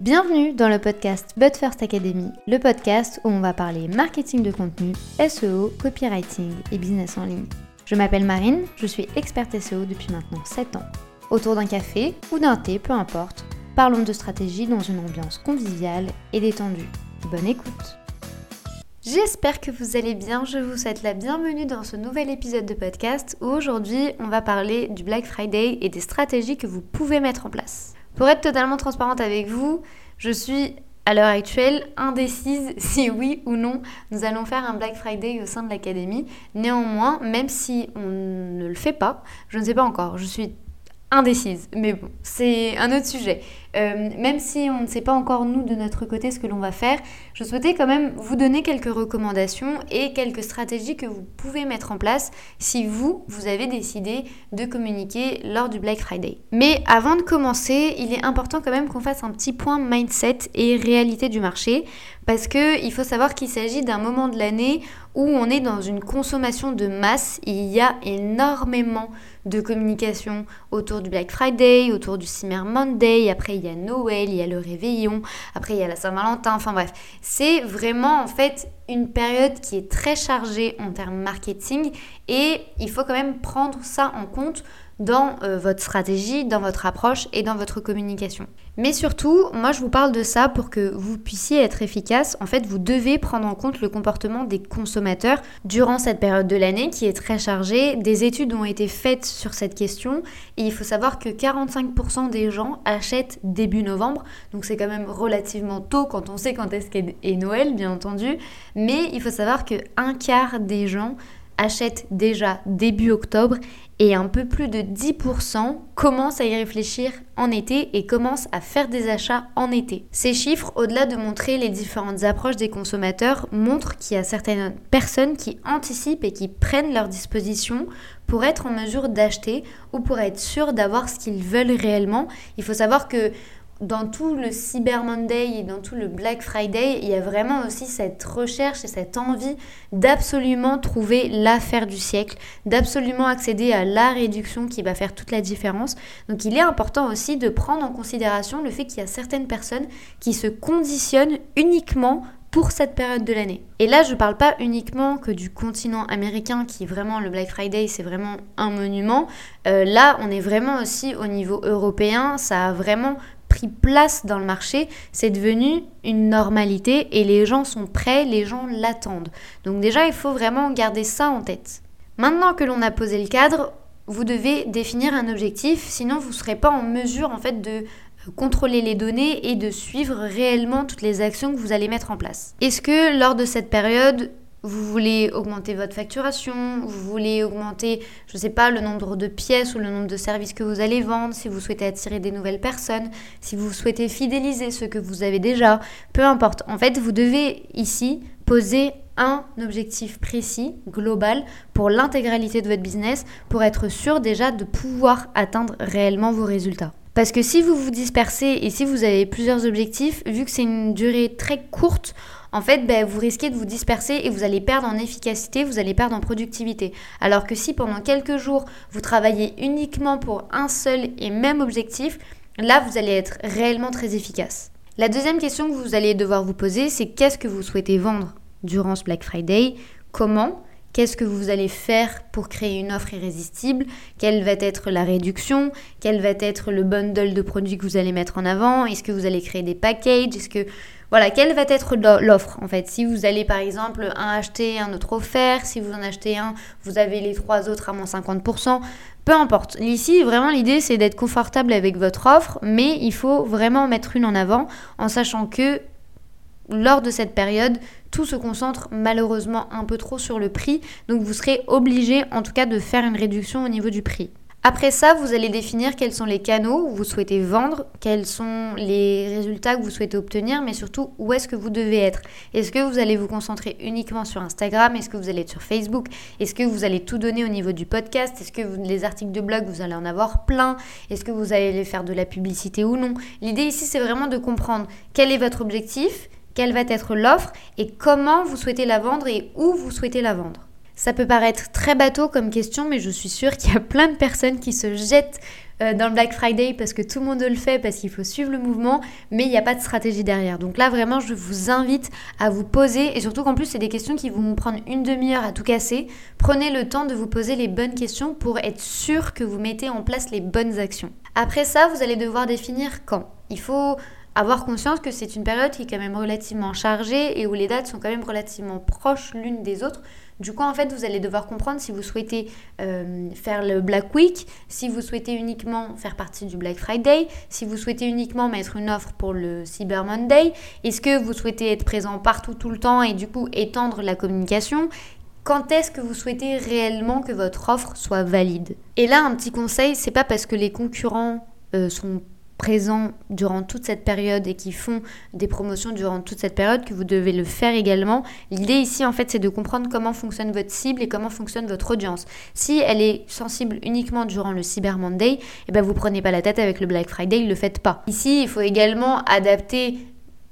Bienvenue dans le podcast But First Academy, le podcast où on va parler marketing de contenu, SEO, copywriting et business en ligne. Je m'appelle Marine, je suis experte SEO depuis maintenant 7 ans. Autour d'un café ou d'un thé, peu importe, parlons de stratégie dans une ambiance conviviale et détendue. Bonne écoute J'espère que vous allez bien, je vous souhaite la bienvenue dans ce nouvel épisode de podcast où aujourd'hui on va parler du Black Friday et des stratégies que vous pouvez mettre en place. Pour être totalement transparente avec vous, je suis à l'heure actuelle indécise si oui ou non nous allons faire un Black Friday au sein de l'académie. Néanmoins, même si on ne le fait pas, je ne sais pas encore. Je suis indécise. Mais bon, c'est un autre sujet. Euh, même si on ne sait pas encore nous de notre côté ce que l'on va faire, je souhaitais quand même vous donner quelques recommandations et quelques stratégies que vous pouvez mettre en place si vous, vous avez décidé de communiquer lors du Black Friday. Mais avant de commencer, il est important quand même qu'on fasse un petit point mindset et réalité du marché parce qu'il faut savoir qu'il s'agit d'un moment de l'année où on est dans une consommation de masse. Il y a énormément de communication autour du Black Friday, autour du Cyber Monday, après il y a Noël, il y a le réveillon, après il y a la Saint-Valentin, enfin bref. C'est vraiment en fait une période qui est très chargée en termes marketing et il faut quand même prendre ça en compte dans euh, votre stratégie, dans votre approche et dans votre communication. Mais surtout, moi je vous parle de ça pour que vous puissiez être efficace. En fait, vous devez prendre en compte le comportement des consommateurs durant cette période de l'année qui est très chargée. Des études ont été faites sur cette question et il faut savoir que 45% des gens achètent début novembre. Donc c'est quand même relativement tôt quand on sait quand est-ce qu'est Noël, bien entendu. Mais il faut savoir que un quart des gens achètent déjà début octobre et un peu plus de 10% commencent à y réfléchir en été et commencent à faire des achats en été. Ces chiffres, au-delà de montrer les différentes approches des consommateurs, montrent qu'il y a certaines personnes qui anticipent et qui prennent leurs dispositions pour être en mesure d'acheter ou pour être sûr d'avoir ce qu'ils veulent réellement. Il faut savoir que dans tout le Cyber Monday et dans tout le Black Friday, il y a vraiment aussi cette recherche et cette envie d'absolument trouver l'affaire du siècle, d'absolument accéder à la réduction qui va faire toute la différence. Donc il est important aussi de prendre en considération le fait qu'il y a certaines personnes qui se conditionnent uniquement pour cette période de l'année. Et là, je ne parle pas uniquement que du continent américain qui vraiment le Black Friday, c'est vraiment un monument. Euh, là, on est vraiment aussi au niveau européen, ça a vraiment place dans le marché, c'est devenu une normalité et les gens sont prêts, les gens l'attendent. Donc déjà, il faut vraiment garder ça en tête. Maintenant que l'on a posé le cadre, vous devez définir un objectif, sinon vous ne serez pas en mesure en fait de contrôler les données et de suivre réellement toutes les actions que vous allez mettre en place. Est-ce que lors de cette période, vous voulez augmenter votre facturation, vous voulez augmenter, je ne sais pas, le nombre de pièces ou le nombre de services que vous allez vendre, si vous souhaitez attirer des nouvelles personnes, si vous souhaitez fidéliser ceux que vous avez déjà, peu importe. En fait, vous devez ici poser un objectif précis, global, pour l'intégralité de votre business, pour être sûr déjà de pouvoir atteindre réellement vos résultats. Parce que si vous vous dispersez et si vous avez plusieurs objectifs, vu que c'est une durée très courte, en fait, ben, vous risquez de vous disperser et vous allez perdre en efficacité, vous allez perdre en productivité. Alors que si pendant quelques jours, vous travaillez uniquement pour un seul et même objectif, là, vous allez être réellement très efficace. La deuxième question que vous allez devoir vous poser, c'est qu'est-ce que vous souhaitez vendre durant ce Black Friday? Comment? Qu'est-ce que vous allez faire pour créer une offre irrésistible? Quelle va être la réduction? Quel va être le bundle de produits que vous allez mettre en avant? Est-ce que vous allez créer des packages? Est-ce que voilà, quelle va être l'offre en fait? Si vous allez par exemple un acheter, un autre offert, si vous en achetez un, vous avez les trois autres à moins 50%, peu importe. Ici, vraiment l'idée c'est d'être confortable avec votre offre, mais il faut vraiment mettre une en avant en sachant que lors de cette période, tout se concentre malheureusement un peu trop sur le prix, donc vous serez obligé en tout cas de faire une réduction au niveau du prix. Après ça, vous allez définir quels sont les canaux où vous souhaitez vendre, quels sont les résultats que vous souhaitez obtenir, mais surtout où est-ce que vous devez être? Est-ce que vous allez vous concentrer uniquement sur Instagram? Est-ce que vous allez être sur Facebook? Est-ce que vous allez tout donner au niveau du podcast? Est-ce que les articles de blog, vous allez en avoir plein? Est-ce que vous allez faire de la publicité ou non? L'idée ici, c'est vraiment de comprendre quel est votre objectif, quelle va être l'offre et comment vous souhaitez la vendre et où vous souhaitez la vendre. Ça peut paraître très bateau comme question, mais je suis sûre qu'il y a plein de personnes qui se jettent euh, dans le Black Friday parce que tout le monde le fait, parce qu'il faut suivre le mouvement, mais il n'y a pas de stratégie derrière. Donc là, vraiment, je vous invite à vous poser, et surtout qu'en plus, c'est des questions qui vont vous prendre une demi-heure à tout casser. Prenez le temps de vous poser les bonnes questions pour être sûr que vous mettez en place les bonnes actions. Après ça, vous allez devoir définir quand. Il faut avoir conscience que c'est une période qui est quand même relativement chargée et où les dates sont quand même relativement proches l'une des autres. Du coup, en fait, vous allez devoir comprendre si vous souhaitez euh, faire le Black Week, si vous souhaitez uniquement faire partie du Black Friday, si vous souhaitez uniquement mettre une offre pour le Cyber Monday, est-ce que vous souhaitez être présent partout tout le temps et du coup étendre la communication? Quand est-ce que vous souhaitez réellement que votre offre soit valide? Et là, un petit conseil, c'est pas parce que les concurrents euh, sont présents durant toute cette période et qui font des promotions durant toute cette période que vous devez le faire également. L'idée ici en fait c'est de comprendre comment fonctionne votre cible et comment fonctionne votre audience. Si elle est sensible uniquement durant le Cyber Monday, eh ben vous prenez pas la tête avec le Black Friday, ne le faites pas. Ici, il faut également adapter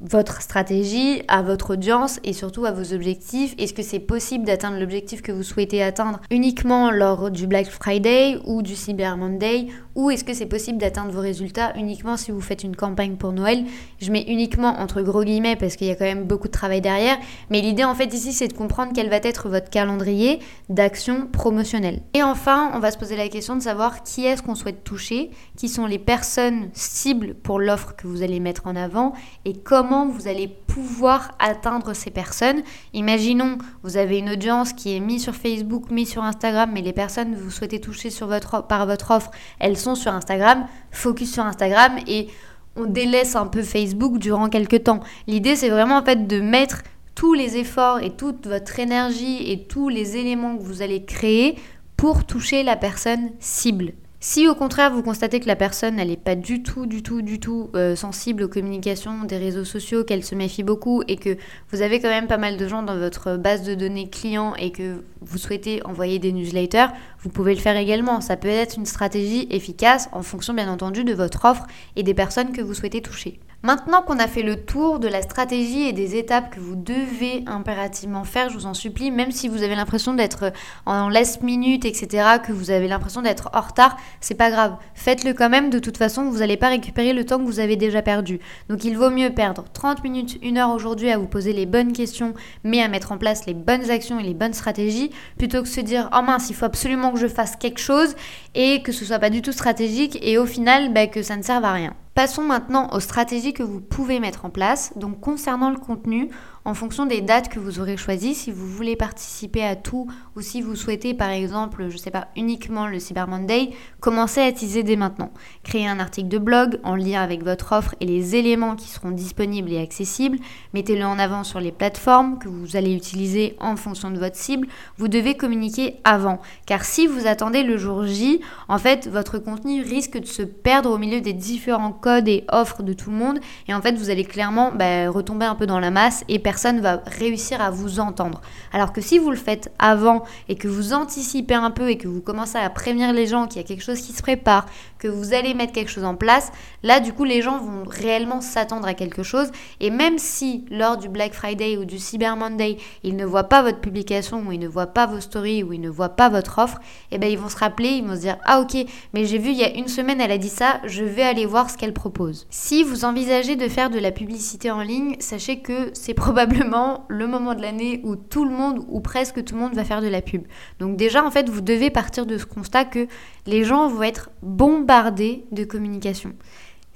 votre stratégie, à votre audience et surtout à vos objectifs. Est-ce que c'est possible d'atteindre l'objectif que vous souhaitez atteindre uniquement lors du Black Friday ou du Cyber Monday ou est-ce que c'est possible d'atteindre vos résultats uniquement si vous faites une campagne pour Noël? Je mets uniquement entre gros guillemets parce qu'il y a quand même beaucoup de travail derrière. Mais l'idée en fait ici c'est de comprendre quel va être votre calendrier d'action promotionnelle. Et enfin, on va se poser la question de savoir qui est-ce qu'on souhaite toucher, qui sont les personnes cibles pour l'offre que vous allez mettre en avant et comment vous allez pouvoir atteindre ces personnes. Imaginons, vous avez une audience qui est mise sur Facebook, mise sur Instagram, mais les personnes que vous souhaitez toucher sur votre, par votre offre, elles sur Instagram, focus sur Instagram et on délaisse un peu Facebook durant quelques temps. L'idée c'est vraiment en fait de mettre tous les efforts et toute votre énergie et tous les éléments que vous allez créer pour toucher la personne cible. Si au contraire vous constatez que la personne n'est pas du tout, du tout, du tout euh, sensible aux communications des réseaux sociaux, qu'elle se méfie beaucoup et que vous avez quand même pas mal de gens dans votre base de données clients et que vous souhaitez envoyer des newsletters, vous pouvez le faire également. Ça peut être une stratégie efficace en fonction bien entendu de votre offre et des personnes que vous souhaitez toucher. Maintenant qu'on a fait le tour de la stratégie et des étapes que vous devez impérativement faire, je vous en supplie, même si vous avez l'impression d'être en last minute, etc., que vous avez l'impression d'être en retard, c'est pas grave. Faites-le quand même, de toute façon, vous n'allez pas récupérer le temps que vous avez déjà perdu. Donc il vaut mieux perdre 30 minutes, une heure aujourd'hui à vous poser les bonnes questions, mais à mettre en place les bonnes actions et les bonnes stratégies, plutôt que se dire, oh mince, il faut absolument que je fasse quelque chose et que ce soit pas du tout stratégique et au final, bah, que ça ne serve à rien. Passons maintenant aux stratégies que vous pouvez mettre en place. Donc concernant le contenu, en fonction des dates que vous aurez choisies, si vous voulez participer à tout ou si vous souhaitez par exemple, je sais pas, uniquement le Cyber Monday, commencez à teaser dès maintenant. Créez un article de blog en lien avec votre offre et les éléments qui seront disponibles et accessibles. Mettez-le en avant sur les plateformes que vous allez utiliser en fonction de votre cible. Vous devez communiquer avant car si vous attendez le jour J, en fait, votre contenu risque de se perdre au milieu des différents codes et offres de tout le monde et en fait, vous allez clairement bah, retomber un peu dans la masse et personne va réussir à vous entendre. Alors que si vous le faites avant et que vous anticipez un peu et que vous commencez à prévenir les gens qu'il y a quelque chose qui se prépare, que vous allez mettre quelque chose en place, là du coup les gens vont réellement s'attendre à quelque chose et même si lors du Black Friday ou du Cyber Monday, ils ne voient pas votre publication ou ils ne voient pas vos stories ou ils ne voient pas votre offre, eh ben ils vont se rappeler, ils vont se dire "Ah OK, mais j'ai vu il y a une semaine elle a dit ça, je vais aller voir ce qu'elle propose." Si vous envisagez de faire de la publicité en ligne, sachez que c'est probablement probablement le moment de l'année où tout le monde ou presque tout le monde va faire de la pub. Donc déjà en fait vous devez partir de ce constat que les gens vont être bombardés de communication.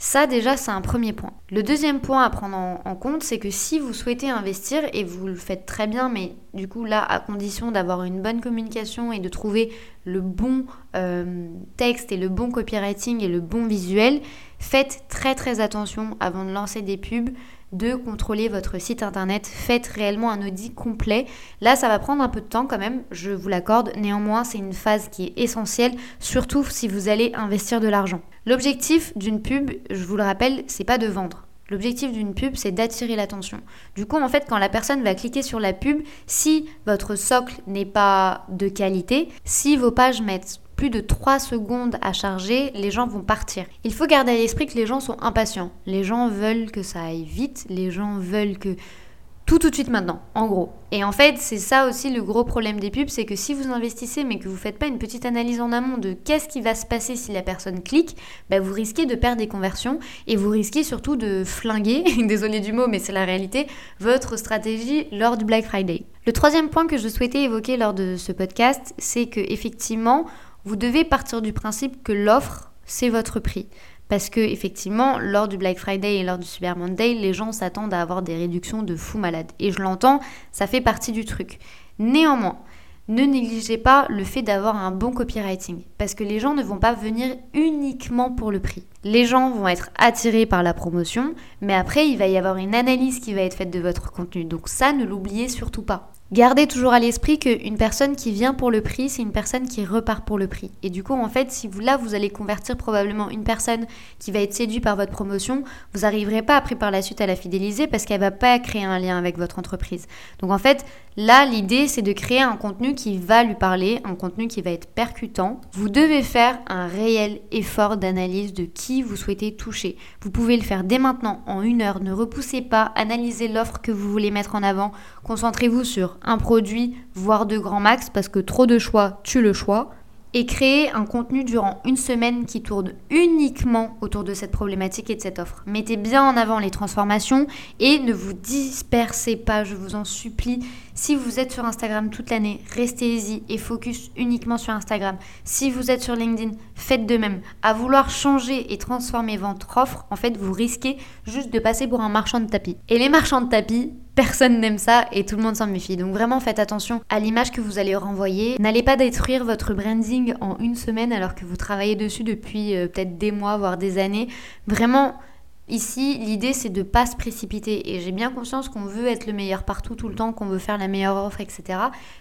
Ça déjà c'est un premier point. Le deuxième point à prendre en, compte c'est que si vous souhaitez investir et vous le faites très bien mais du coup là à condition d'avoir une bonne communication et de trouver le bon euh, texte et le bon copywriting et le bon visuel, faites très très attention avant de lancer des pubs de contrôler votre site internet. Faites réellement un audit complet. Là, ça va prendre un peu de temps quand même, je vous l'accorde. Néanmoins, c'est une phase qui est essentielle, surtout si vous allez investir de l'argent. L'objectif d'une pub, je vous le rappelle, c'est pas de vendre. L'objectif d'une pub, c'est d'attirer l'attention. Du coup, en fait, quand la personne va cliquer sur la pub, si votre socle n'est pas de qualité, si vos pages mettent plus de 3 secondes à charger, les gens vont partir. Il faut garder à l'esprit que les gens sont impatients. Les gens veulent que ça aille vite, les gens veulent que tout tout de suite maintenant, en gros. Et en fait, c'est ça aussi le gros problème des pubs, c'est que si vous investissez mais que vous faites pas une petite analyse en amont de qu'est-ce qui va se passer si la personne clique, bah vous risquez de perdre des conversions et vous risquez surtout de flinguer, désolé du mot mais c'est la réalité, votre stratégie lors du Black Friday. Le troisième point que je souhaitais évoquer lors de ce podcast, c'est que effectivement, vous devez partir du principe que l'offre, c'est votre prix. Parce que effectivement, lors du Black Friday et lors du Super Monday, les gens s'attendent à avoir des réductions de fou malade. Et je l'entends, ça fait partie du truc. Néanmoins, ne négligez pas le fait d'avoir un bon copywriting. Parce que les gens ne vont pas venir uniquement pour le prix. Les gens vont être attirés par la promotion, mais après, il va y avoir une analyse qui va être faite de votre contenu. Donc ça, ne l'oubliez surtout pas. Gardez toujours à l'esprit qu'une personne qui vient pour le prix, c'est une personne qui repart pour le prix. Et du coup, en fait, si vous là, vous allez convertir probablement une personne qui va être séduite par votre promotion, vous n'arriverez pas après par la suite à la fidéliser parce qu'elle va pas créer un lien avec votre entreprise. Donc en fait, là, l'idée, c'est de créer un contenu qui va lui parler, un contenu qui va être percutant. Vous devez faire un réel effort d'analyse de qui vous souhaitez toucher. Vous pouvez le faire dès maintenant, en une heure. Ne repoussez pas, analysez l'offre que vous voulez mettre en avant. Concentrez-vous sur un produit, voire de grands max, parce que trop de choix tue le choix et créer un contenu durant une semaine qui tourne uniquement autour de cette problématique et de cette offre. Mettez bien en avant les transformations et ne vous dispersez pas, je vous en supplie. Si vous êtes sur Instagram toute l'année, restez-y et focus uniquement sur Instagram. Si vous êtes sur LinkedIn, faites de même. À vouloir changer et transformer votre offre, en fait, vous risquez juste de passer pour un marchand de tapis. Et les marchands de tapis, Personne n'aime ça et tout le monde s'en méfie. Donc vraiment faites attention à l'image que vous allez renvoyer. N'allez pas détruire votre branding en une semaine alors que vous travaillez dessus depuis euh, peut-être des mois, voire des années. Vraiment, Ici, l'idée c'est de ne pas se précipiter et j'ai bien conscience qu'on veut être le meilleur partout tout le temps, qu'on veut faire la meilleure offre, etc.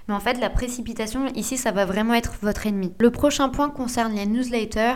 Mais en fait, la précipitation ici, ça va vraiment être votre ennemi. Le prochain point concerne les newsletters.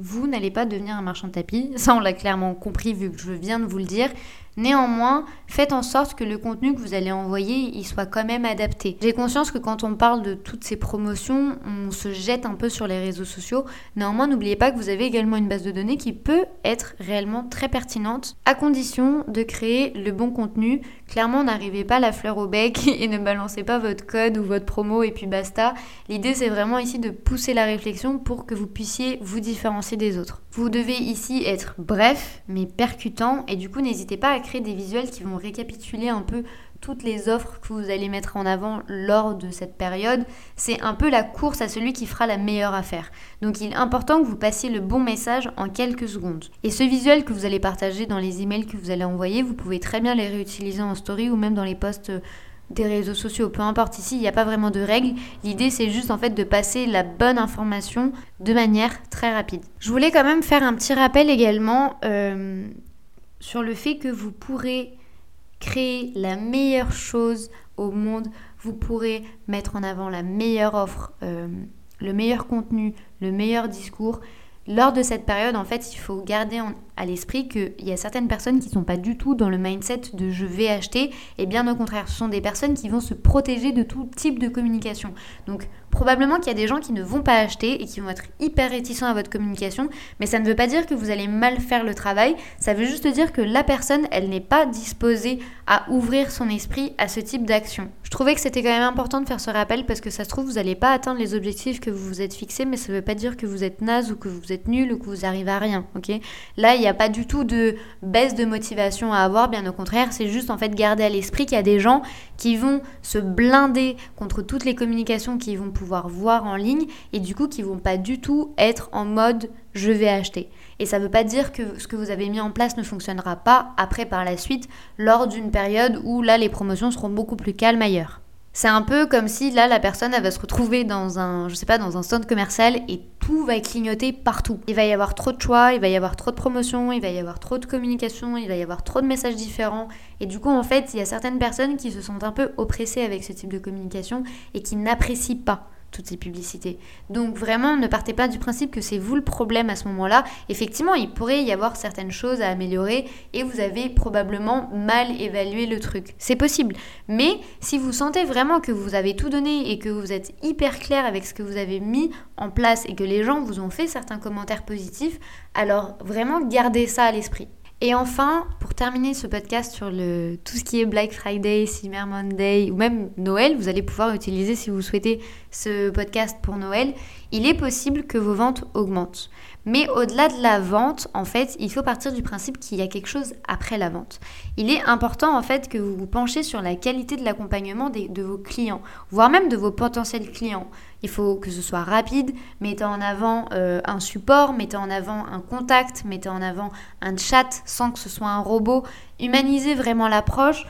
Vous n'allez pas devenir un marchand de tapis, ça on l'a clairement compris vu que je viens de vous le dire. Néanmoins, faites en sorte que le contenu que vous allez envoyer, il soit quand même adapté. J'ai conscience que quand on parle de toutes ces promotions, on se jette un peu sur les réseaux sociaux. Néanmoins, n'oubliez pas que vous avez également une base de données qui peut être réellement très pertinente à condition de créer le bon contenu. Clairement, n'arrivez pas la fleur au bec et ne balancez pas votre code ou votre promo et puis basta. L'idée, c'est vraiment ici de pousser la réflexion pour que vous puissiez vous différencier des autres. Vous devez ici être bref mais percutant et du coup, n'hésitez pas à créer des visuels qui vont récapituler un peu toutes les offres que vous allez mettre en avant lors de cette période. C'est un peu la course à celui qui fera la meilleure affaire. Donc il est important que vous passiez le bon message en quelques secondes. Et ce visuel que vous allez partager dans les emails que vous allez envoyer, vous pouvez très bien les réutiliser en story ou même dans les posts des réseaux sociaux, peu importe ici, il n'y a pas vraiment de règles. L'idée c'est juste en fait de passer la bonne information de manière très rapide. Je voulais quand même faire un petit rappel également euh, sur le fait que vous pourrez créer la meilleure chose au monde, vous pourrez mettre en avant la meilleure offre, euh, le meilleur contenu, le meilleur discours. Lors de cette période, en fait, il faut garder à l'esprit qu'il y a certaines personnes qui ne sont pas du tout dans le mindset de je vais acheter, et bien au contraire, ce sont des personnes qui vont se protéger de tout type de communication. Probablement qu'il y a des gens qui ne vont pas acheter et qui vont être hyper réticents à votre communication, mais ça ne veut pas dire que vous allez mal faire le travail, ça veut juste dire que la personne, elle n'est pas disposée à ouvrir son esprit à ce type d'action. Je trouvais que c'était quand même important de faire ce rappel parce que ça se trouve, vous n'allez pas atteindre les objectifs que vous vous êtes fixés, mais ça ne veut pas dire que vous êtes naze ou que vous êtes nul ou que vous arrivez à rien, ok? Là, il n'y a pas du tout de baisse de motivation à avoir, bien au contraire, c'est juste en fait garder à l'esprit qu'il y a des gens qui vont se blinder contre toutes les communications qui vont pouvoir voir en ligne et du coup qui vont pas du tout être en mode je vais acheter. Et ça ne veut pas dire que ce que vous avez mis en place ne fonctionnera pas après par la suite lors d'une période où là les promotions seront beaucoup plus calmes ailleurs. C'est un peu comme si là la personne elle va se retrouver dans un je sais pas dans un centre commercial et tout va clignoter partout. Il va y avoir trop de choix, il va y avoir trop de promotions, il va y avoir trop de communication, il va y avoir trop de messages différents et du coup en fait, il y a certaines personnes qui se sentent un peu oppressées avec ce type de communication et qui n'apprécient pas toutes ces publicités. Donc vraiment, ne partez pas du principe que c'est vous le problème à ce moment-là. Effectivement, il pourrait y avoir certaines choses à améliorer et vous avez probablement mal évalué le truc. C'est possible. Mais si vous sentez vraiment que vous avez tout donné et que vous êtes hyper clair avec ce que vous avez mis en place et que les gens vous ont fait certains commentaires positifs, alors vraiment gardez ça à l'esprit. Et enfin, pour terminer ce podcast sur le, tout ce qui est Black Friday, Cyber Monday ou même Noël, vous allez pouvoir utiliser si vous souhaitez ce podcast pour Noël, il est possible que vos ventes augmentent. Mais au-delà de la vente, en fait, il faut partir du principe qu'il y a quelque chose après la vente. Il est important en fait que vous vous penchez sur la qualité de l'accompagnement de vos clients, voire même de vos potentiels clients. Il faut que ce soit rapide, mettez en avant euh, un support, mettez en avant un contact, mettez en avant un chat sans que ce soit un robot. Humanisez vraiment l'approche,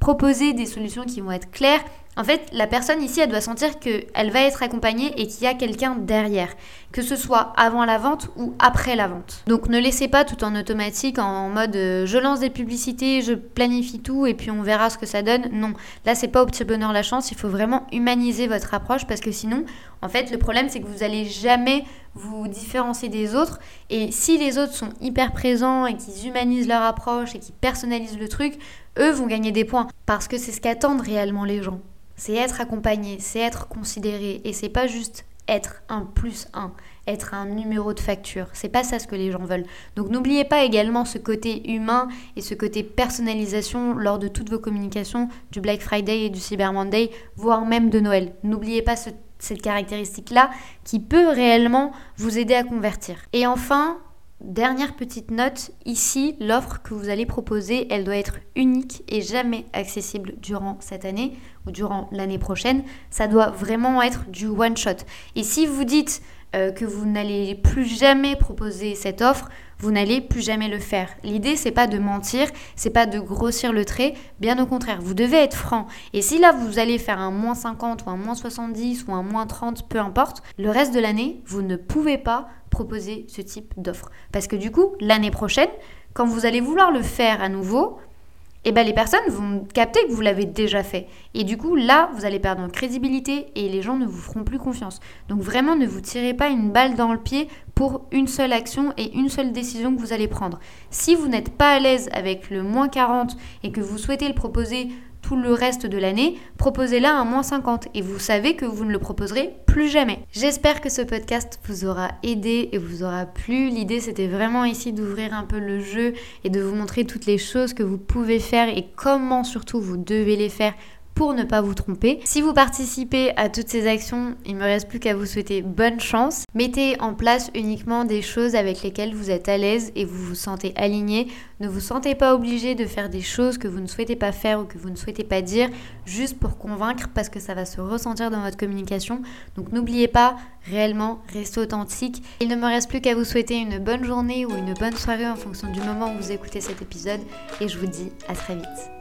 proposez des solutions qui vont être claires en fait, la personne ici, elle doit sentir qu'elle va être accompagnée et qu'il y a quelqu'un derrière, que ce soit avant la vente ou après la vente. Donc ne laissez pas tout en automatique, en mode euh, je lance des publicités, je planifie tout et puis on verra ce que ça donne. Non, là c'est pas au petit bonheur la chance, il faut vraiment humaniser votre approche parce que sinon, en fait, le problème c'est que vous allez jamais vous différencier des autres et si les autres sont hyper présents et qu'ils humanisent leur approche et qu'ils personnalisent le truc, eux vont gagner des points parce que c'est ce qu'attendent réellement les gens c'est être accompagné, c'est être considéré et c'est pas juste être un plus un, être un numéro de facture. C'est pas ça ce que les gens veulent. Donc n'oubliez pas également ce côté humain et ce côté personnalisation lors de toutes vos communications du Black Friday et du Cyber Monday, voire même de Noël. N'oubliez pas cette caractéristique-là qui peut réellement vous aider à convertir. Et enfin, Dernière petite note, ici, l'offre que vous allez proposer, elle doit être unique et jamais accessible durant cette année ou durant l'année prochaine. Ça doit vraiment être du one shot. Et si vous dites euh, que vous n'allez plus jamais proposer cette offre, vous n'allez plus jamais le faire. L'idée c'est pas de mentir, c'est pas de grossir le trait, bien au contraire, vous devez être franc. Et si là vous allez faire un moins 50 ou un moins 70 ou un moins 30, peu importe, le reste de l'année, vous ne pouvez pas proposer ce type d'offre. Parce que du coup, l'année prochaine, quand vous allez vouloir le faire à nouveau, eh ben les personnes vont capter que vous l'avez déjà fait. Et du coup, là, vous allez perdre en crédibilité et les gens ne vous feront plus confiance. Donc vraiment, ne vous tirez pas une balle dans le pied pour une seule action et une seule décision que vous allez prendre. Si vous n'êtes pas à l'aise avec le moins 40 et que vous souhaitez le proposer tout le reste de l'année, proposez-la un moins 50 et vous savez que vous ne le proposerez plus jamais. J'espère que ce podcast vous aura aidé et vous aura plu. L'idée c'était vraiment ici d'ouvrir un peu le jeu et de vous montrer toutes les choses que vous pouvez faire et comment surtout vous devez les faire pour ne pas vous tromper. Si vous participez à toutes ces actions, il me reste plus qu'à vous souhaiter bonne chance. Mettez en place uniquement des choses avec lesquelles vous êtes à l'aise et vous vous sentez aligné. Ne vous sentez pas obligé de faire des choses que vous ne souhaitez pas faire ou que vous ne souhaitez pas dire juste pour convaincre parce que ça va se ressentir dans votre communication. Donc n'oubliez pas, réellement, restez authentique. Il ne me reste plus qu'à vous souhaiter une bonne journée ou une bonne soirée en fonction du moment où vous écoutez cet épisode et je vous dis à très vite.